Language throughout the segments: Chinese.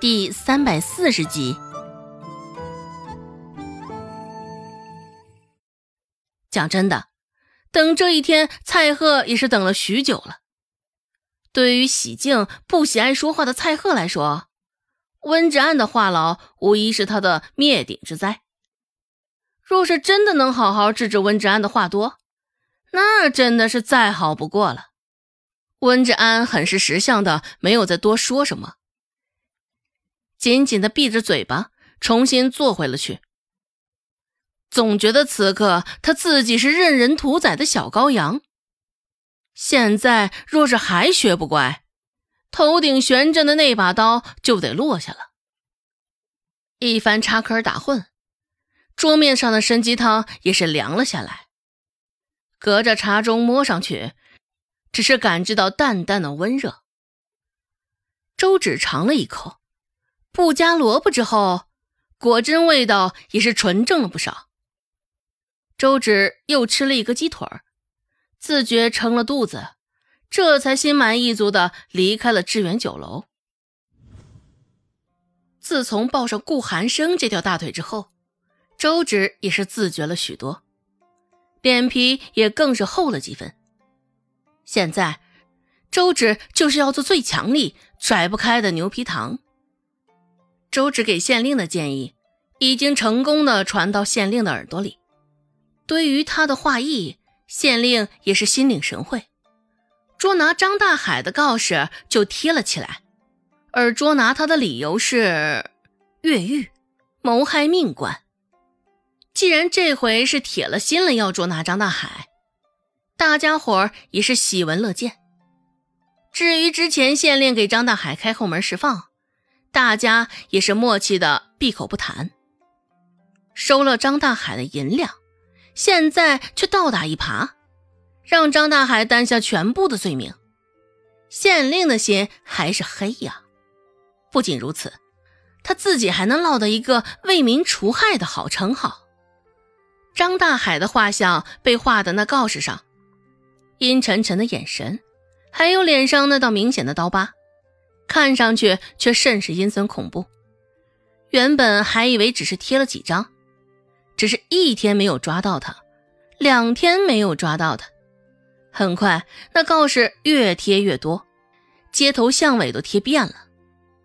第三百四十集。讲真的，等这一天，蔡贺也是等了许久了。对于喜静不喜爱说话的蔡贺来说，温志安的话痨无疑是他的灭顶之灾。若是真的能好好治治温志安的话多，那真的是再好不过了。温志安很是识相的，没有再多说什么，紧紧的闭着嘴巴，重新坐回了去。总觉得此刻他自己是任人屠宰的小羔羊。现在若是还学不乖，头顶悬着的那把刀就得落下了。一番插科打诨，桌面上的参鸡汤也是凉了下来。隔着茶盅摸上去。只是感知到淡淡的温热。周芷尝了一口，不加萝卜之后，果真味道也是纯正了不少。周芷又吃了一个鸡腿儿，自觉撑了肚子，这才心满意足的离开了致远酒楼。自从抱上顾寒生这条大腿之后，周芷也是自觉了许多，脸皮也更是厚了几分。现在，周芷就是要做最强力、甩不开的牛皮糖。周芷给县令的建议，已经成功的传到县令的耳朵里。对于他的话意，县令也是心领神会，捉拿张大海的告示就贴了起来。而捉拿他的理由是越狱、谋害命官。既然这回是铁了心了要捉拿张大海。大家伙儿也是喜闻乐见。至于之前县令给张大海开后门释放，大家也是默契的闭口不谈。收了张大海的银两，现在却倒打一耙，让张大海担下全部的罪名。县令的心还是黑呀！不仅如此，他自己还能落得一个为民除害的好称号。张大海的画像被画的那告示上。阴沉沉的眼神，还有脸上那道明显的刀疤，看上去却甚是阴森恐怖。原本还以为只是贴了几张，只是一天没有抓到他，两天没有抓到他，很快那告示越贴越多，街头巷尾都贴遍了。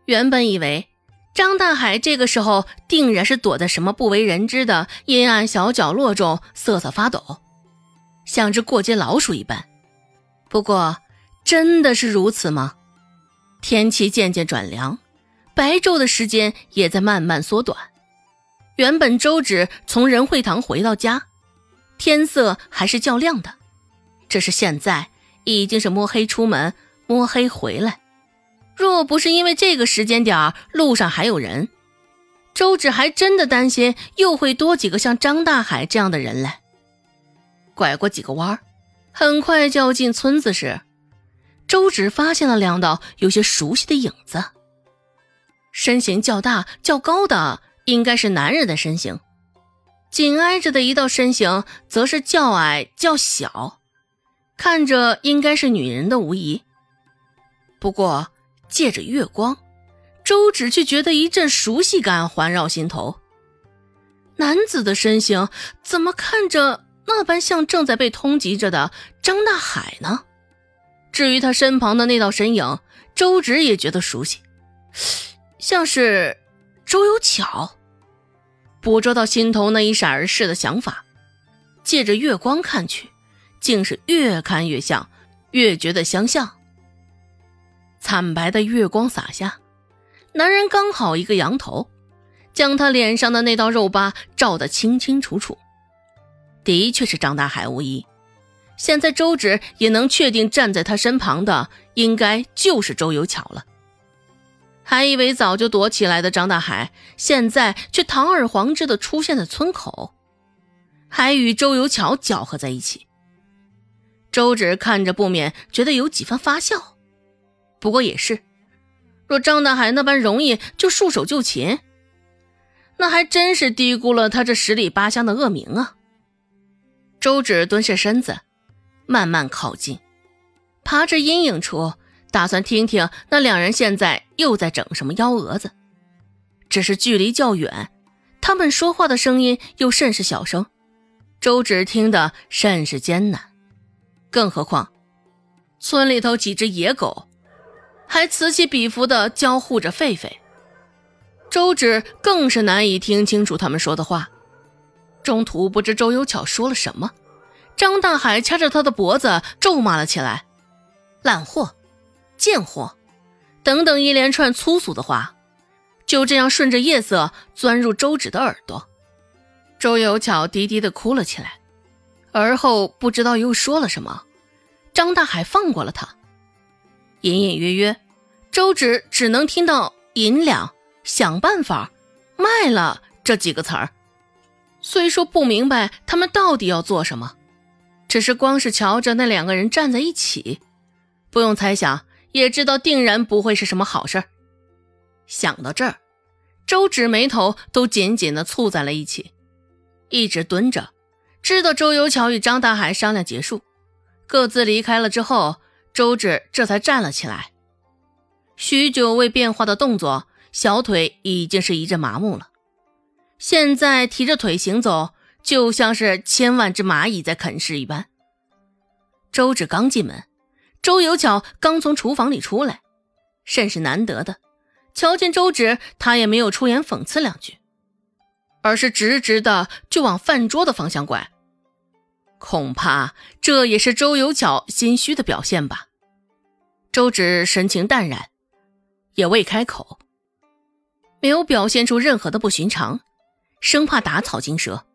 原本以为张大海这个时候定然是躲在什么不为人知的阴暗小角落中瑟瑟发抖。像只过街老鼠一般，不过真的是如此吗？天气渐渐转凉，白昼的时间也在慢慢缩短。原本周芷从仁惠堂回到家，天色还是较亮的，只是现在已经是摸黑出门，摸黑回来。若不是因为这个时间点路上还有人，周芷还真的担心又会多几个像张大海这样的人来。拐过几个弯，很快就要进村子时，周芷发现了两道有些熟悉的影子。身形较大、较高的应该是男人的身形，紧挨着的一道身形则是较矮、较小，看着应该是女人的无疑。不过借着月光，周芷却觉得一阵熟悉感环绕心头。男子的身形怎么看着？那般像正在被通缉着的张大海呢？至于他身旁的那道身影，周芷也觉得熟悉，像是周有巧。捕捉到心头那一闪而逝的想法，借着月光看去，竟是越看越像，越觉得相像。惨白的月光洒下，男人刚好一个仰头，将他脸上的那道肉疤照得清清楚楚。的确是张大海无疑，现在周芷也能确定站在他身旁的应该就是周有巧了。还以为早就躲起来的张大海，现在却堂而皇之的出现在村口，还与周有巧搅和在一起。周芷看着不免觉得有几分发笑，不过也是，若张大海那般容易就束手就擒，那还真是低估了他这十里八乡的恶名啊！周芷蹲下身子，慢慢靠近，爬至阴影处，打算听听那两人现在又在整什么幺蛾子。只是距离较远，他们说话的声音又甚是小声，周芷听得甚是艰难。更何况，村里头几只野狗还此起彼伏地交互着狒狒，周芷更是难以听清楚他们说的话。中途不知周有巧说了什么，张大海掐着他的脖子咒骂了起来：“烂货，贱货，等等一连串粗俗的话，就这样顺着夜色钻入周芷的耳朵。”周有巧低低的哭了起来，而后不知道又说了什么，张大海放过了他。隐隐约约，周芷只能听到“银两”“想办法”“卖了”这几个词儿。虽说不明白他们到底要做什么，只是光是瞧着那两个人站在一起，不用猜想也知道定然不会是什么好事。想到这儿，周芷眉头都紧紧的蹙在了一起，一直蹲着，直到周游桥与张大海商量结束，各自离开了之后，周芷这才站了起来。许久未变化的动作，小腿已经是一阵麻木了。现在提着腿行走，就像是千万只蚂蚁在啃食一般。周芷刚进门，周有巧刚从厨房里出来，甚是难得的，瞧见周芷，他也没有出言讽刺两句，而是直直的就往饭桌的方向拐。恐怕这也是周有巧心虚的表现吧。周芷神情淡然，也未开口，没有表现出任何的不寻常。生怕打草惊蛇，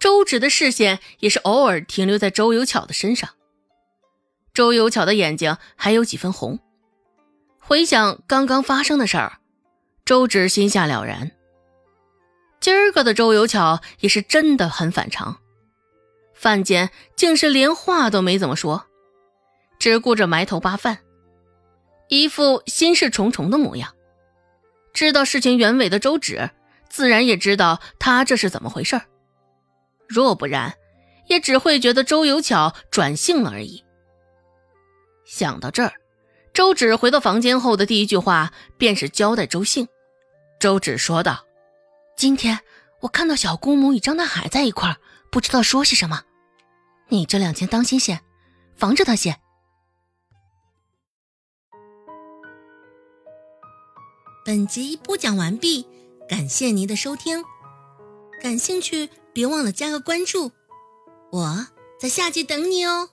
周芷的视线也是偶尔停留在周有巧的身上。周有巧的眼睛还有几分红。回想刚刚发生的事儿，周芷心下了然。今儿个的周有巧也是真的很反常，饭间竟是连话都没怎么说，只顾着埋头扒饭，一副心事重重的模样。知道事情原委的周芷。自然也知道他这是怎么回事儿若不然，也只会觉得周有巧转性了而已。想到这儿，周芷回到房间后的第一句话便是交代周兴。周芷说道：“今天我看到小姑母与张大海在一块儿，不知道说些什么。你这两天当心些，防着他些。”本集播讲完毕。感谢您的收听，感兴趣别忘了加个关注，我在下集等你哦。